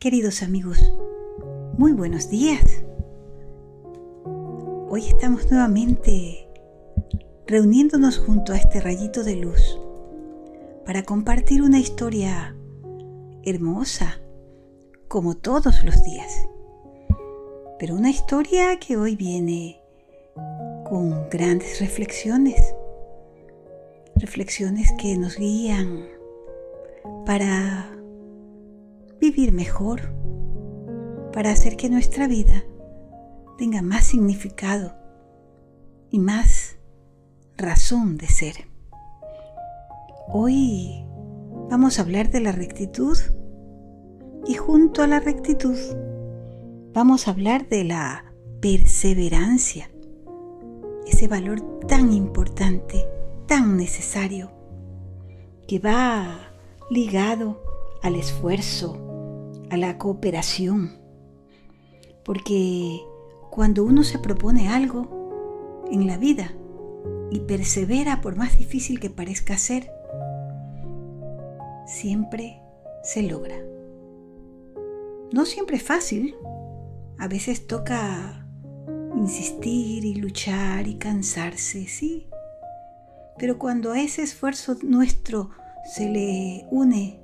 Queridos amigos, muy buenos días. Hoy estamos nuevamente reuniéndonos junto a este rayito de luz para compartir una historia hermosa, como todos los días. Pero una historia que hoy viene con grandes reflexiones, reflexiones que nos guían para vivir mejor, para hacer que nuestra vida tenga más significado y más razón de ser. Hoy vamos a hablar de la rectitud y junto a la rectitud vamos a hablar de la perseverancia, ese valor tan importante, tan necesario, que va ligado al esfuerzo, a la cooperación. Porque cuando uno se propone algo en la vida y persevera por más difícil que parezca ser, siempre se logra. No siempre es fácil. A veces toca insistir y luchar y cansarse, sí. Pero cuando a ese esfuerzo nuestro se le une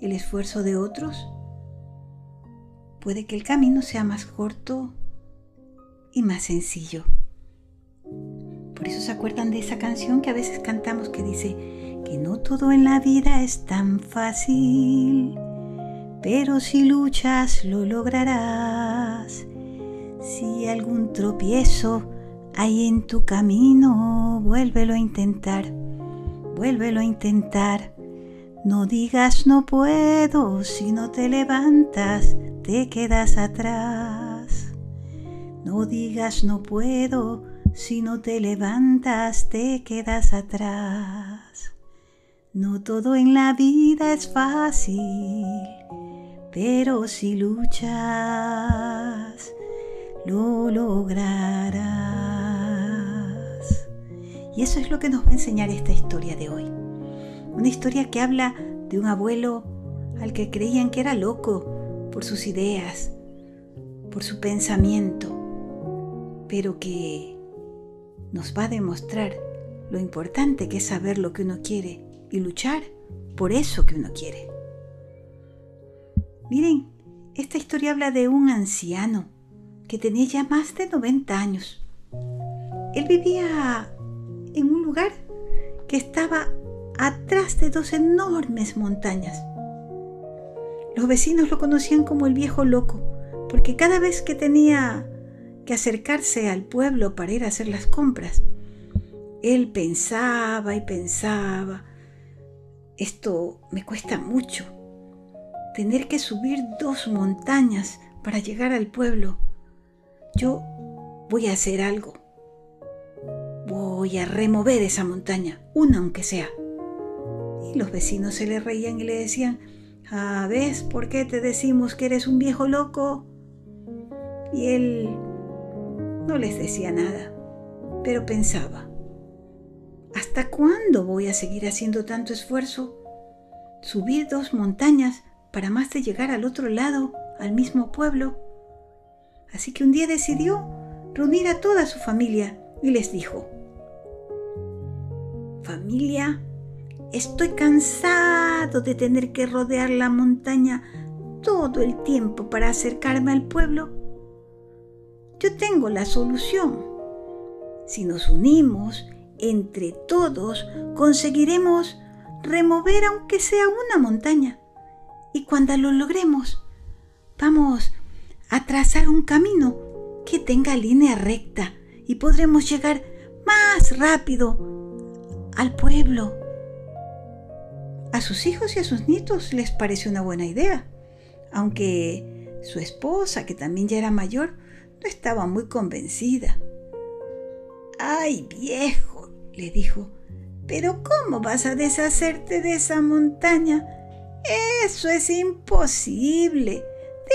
el esfuerzo de otros, puede que el camino sea más corto y más sencillo. Por eso se acuerdan de esa canción que a veces cantamos que dice que no todo en la vida es tan fácil, pero si luchas lo lograrás. Si algún tropiezo hay en tu camino, vuélvelo a intentar, vuélvelo a intentar. No digas no puedo si no te levantas te quedas atrás. No digas no puedo, si no te levantas te quedas atrás. No todo en la vida es fácil, pero si luchas, lo lograrás. Y eso es lo que nos va a enseñar esta historia de hoy. Una historia que habla de un abuelo al que creían que era loco por sus ideas, por su pensamiento, pero que nos va a demostrar lo importante que es saber lo que uno quiere y luchar por eso que uno quiere. Miren, esta historia habla de un anciano que tenía ya más de 90 años. Él vivía en un lugar que estaba atrás de dos enormes montañas. Los vecinos lo conocían como el viejo loco, porque cada vez que tenía que acercarse al pueblo para ir a hacer las compras, él pensaba y pensaba, esto me cuesta mucho, tener que subir dos montañas para llegar al pueblo. Yo voy a hacer algo. Voy a remover esa montaña, una aunque sea. Y los vecinos se le reían y le decían, Ah, ¿ves por qué te decimos que eres un viejo loco? Y él no les decía nada, pero pensaba, ¿hasta cuándo voy a seguir haciendo tanto esfuerzo? Subir dos montañas para más de llegar al otro lado, al mismo pueblo. Así que un día decidió reunir a toda su familia y les dijo, familia, Estoy cansado de tener que rodear la montaña todo el tiempo para acercarme al pueblo. Yo tengo la solución. Si nos unimos entre todos, conseguiremos remover aunque sea una montaña. Y cuando lo logremos, vamos a trazar un camino que tenga línea recta y podremos llegar más rápido al pueblo. A sus hijos y a sus nietos les pareció una buena idea, aunque su esposa, que también ya era mayor, no estaba muy convencida. ¡Ay, viejo! le dijo, pero ¿cómo vas a deshacerte de esa montaña? Eso es imposible.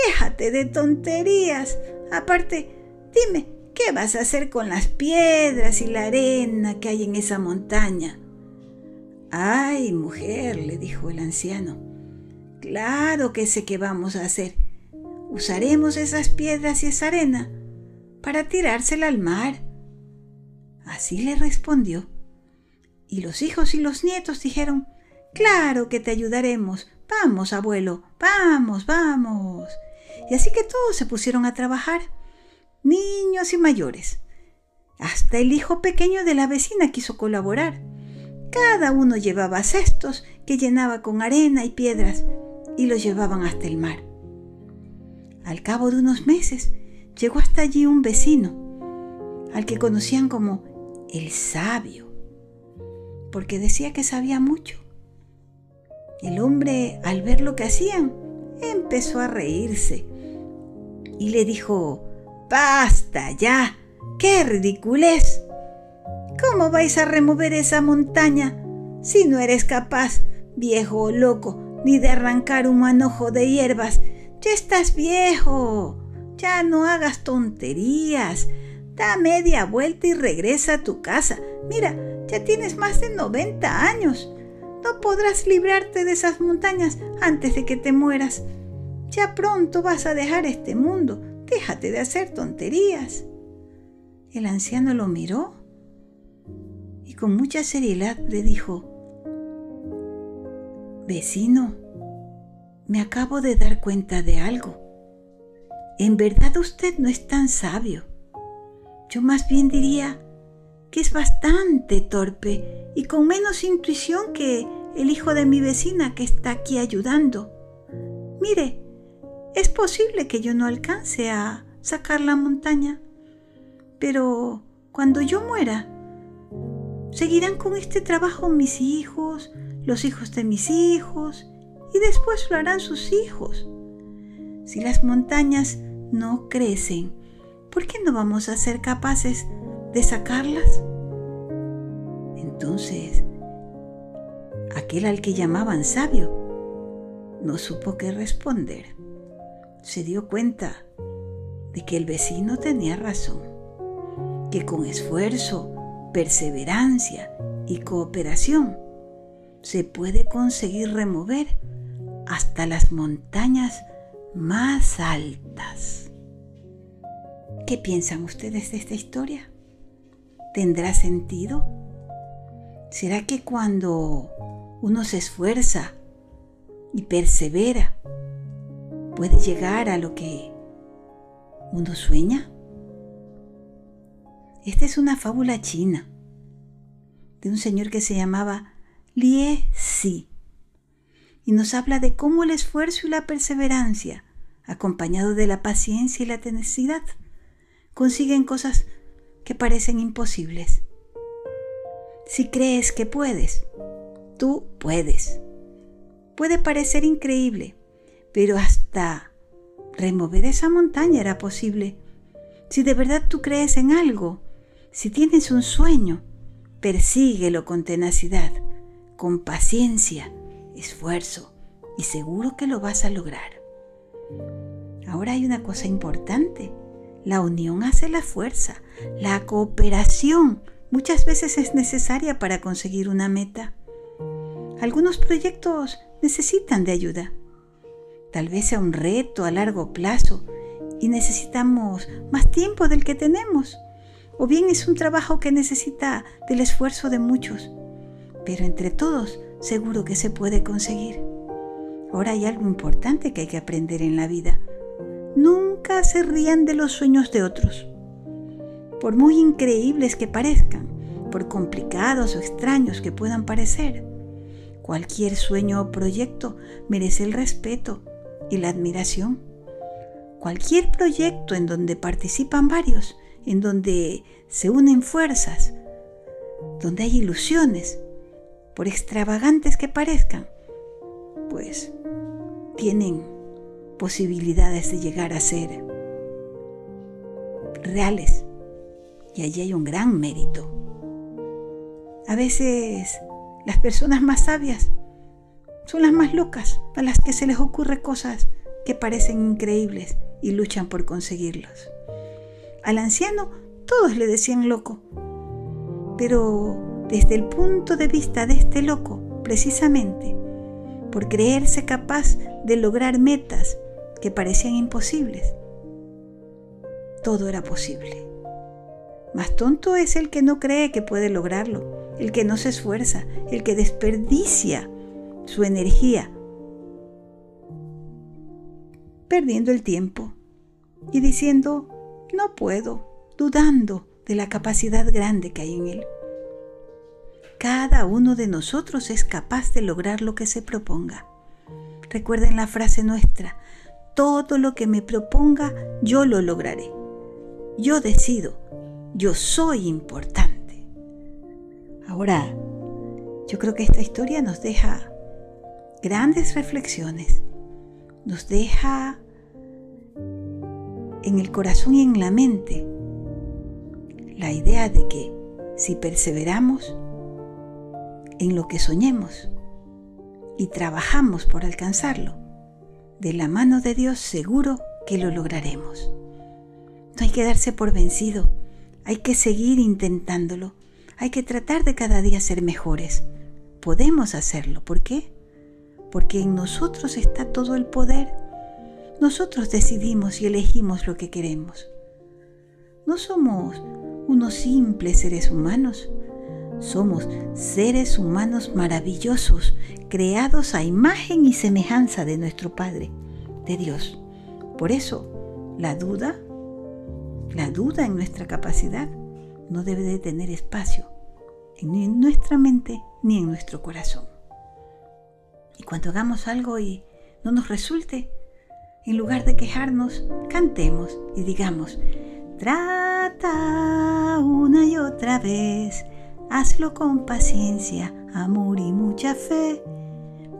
Déjate de tonterías. Aparte, dime, ¿qué vas a hacer con las piedras y la arena que hay en esa montaña? Ay, mujer, le dijo el anciano, Claro que sé qué vamos a hacer. Usaremos esas piedras y esa arena para tirársela al mar. Así le respondió. Y los hijos y los nietos dijeron, Claro que te ayudaremos. Vamos, abuelo, vamos, vamos. Y así que todos se pusieron a trabajar, niños y mayores. Hasta el hijo pequeño de la vecina quiso colaborar. Cada uno llevaba cestos que llenaba con arena y piedras y los llevaban hasta el mar. Al cabo de unos meses llegó hasta allí un vecino, al que conocían como el sabio, porque decía que sabía mucho. El hombre, al ver lo que hacían, empezó a reírse y le dijo, Basta ya, qué ridiculez. ¿Cómo vais a remover esa montaña si no eres capaz, viejo o loco, ni de arrancar un manojo de hierbas? Ya estás viejo. Ya no hagas tonterías. Da media vuelta y regresa a tu casa. Mira, ya tienes más de 90 años. No podrás librarte de esas montañas antes de que te mueras. Ya pronto vas a dejar este mundo. Déjate de hacer tonterías. El anciano lo miró y con mucha seriedad le dijo, Vecino, me acabo de dar cuenta de algo. En verdad usted no es tan sabio. Yo más bien diría que es bastante torpe y con menos intuición que el hijo de mi vecina que está aquí ayudando. Mire, es posible que yo no alcance a sacar la montaña, pero cuando yo muera, seguirán con este trabajo mis hijos, los hijos de mis hijos, y después lo harán sus hijos. Si las montañas no crecen, ¿por qué no vamos a ser capaces de sacarlas? Entonces, aquel al que llamaban sabio no supo qué responder se dio cuenta de que el vecino tenía razón, que con esfuerzo, perseverancia y cooperación se puede conseguir remover hasta las montañas más altas. ¿Qué piensan ustedes de esta historia? ¿Tendrá sentido? ¿Será que cuando uno se esfuerza y persevera, puede llegar a lo que uno sueña? Esta es una fábula china de un señor que se llamaba Lie Si y nos habla de cómo el esfuerzo y la perseverancia, acompañado de la paciencia y la tenacidad, consiguen cosas que parecen imposibles. Si crees que puedes, tú puedes. Puede parecer increíble, pero hasta remover esa montaña era posible. Si de verdad tú crees en algo, si tienes un sueño, persíguelo con tenacidad, con paciencia, esfuerzo y seguro que lo vas a lograr. Ahora hay una cosa importante. La unión hace la fuerza. La cooperación muchas veces es necesaria para conseguir una meta. Algunos proyectos necesitan de ayuda Tal vez sea un reto a largo plazo y necesitamos más tiempo del que tenemos. O bien es un trabajo que necesita del esfuerzo de muchos. Pero entre todos seguro que se puede conseguir. Ahora hay algo importante que hay que aprender en la vida. Nunca se rían de los sueños de otros. Por muy increíbles que parezcan, por complicados o extraños que puedan parecer, cualquier sueño o proyecto merece el respeto y la admiración. Cualquier proyecto en donde participan varios, en donde se unen fuerzas, donde hay ilusiones, por extravagantes que parezcan, pues tienen posibilidades de llegar a ser reales. Y allí hay un gran mérito. A veces las personas más sabias son las más locas, a las que se les ocurre cosas que parecen increíbles y luchan por conseguirlos. Al anciano todos le decían loco, pero desde el punto de vista de este loco, precisamente, por creerse capaz de lograr metas que parecían imposibles. Todo era posible. Más tonto es el que no cree que puede lograrlo, el que no se esfuerza, el que desperdicia su energía, perdiendo el tiempo y diciendo, no puedo, dudando de la capacidad grande que hay en él. Cada uno de nosotros es capaz de lograr lo que se proponga. Recuerden la frase nuestra, todo lo que me proponga, yo lo lograré. Yo decido, yo soy importante. Ahora, yo creo que esta historia nos deja grandes reflexiones, nos deja en el corazón y en la mente la idea de que si perseveramos en lo que soñemos y trabajamos por alcanzarlo, de la mano de Dios seguro que lo lograremos. No hay que darse por vencido, hay que seguir intentándolo, hay que tratar de cada día ser mejores. Podemos hacerlo, ¿por qué? Porque en nosotros está todo el poder nosotros decidimos y elegimos lo que queremos. No somos unos simples seres humanos. Somos seres humanos maravillosos, creados a imagen y semejanza de nuestro Padre, de Dios. Por eso, la duda, la duda en nuestra capacidad, no debe de tener espacio ni en nuestra mente ni en nuestro corazón. Y cuando hagamos algo y no nos resulte, en lugar de quejarnos, cantemos y digamos, trata una y otra vez, hazlo con paciencia, amor y mucha fe.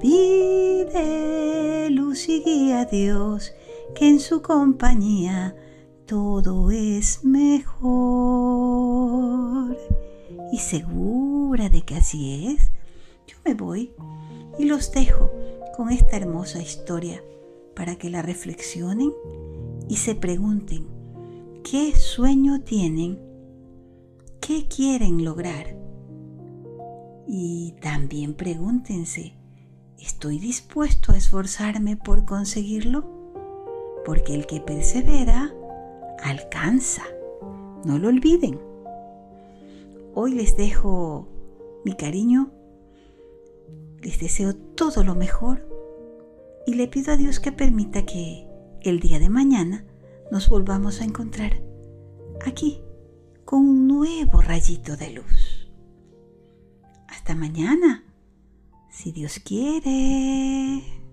Pide luz y guía a Dios, que en su compañía todo es mejor. Y segura de que así es, yo me voy y los dejo con esta hermosa historia para que la reflexionen y se pregunten qué sueño tienen, qué quieren lograr. Y también pregúntense, ¿estoy dispuesto a esforzarme por conseguirlo? Porque el que persevera, alcanza. No lo olviden. Hoy les dejo mi cariño, les deseo todo lo mejor y le pido a Dios que permita que el día de mañana nos volvamos a encontrar aquí con un nuevo rayito de luz. Hasta mañana, si Dios quiere.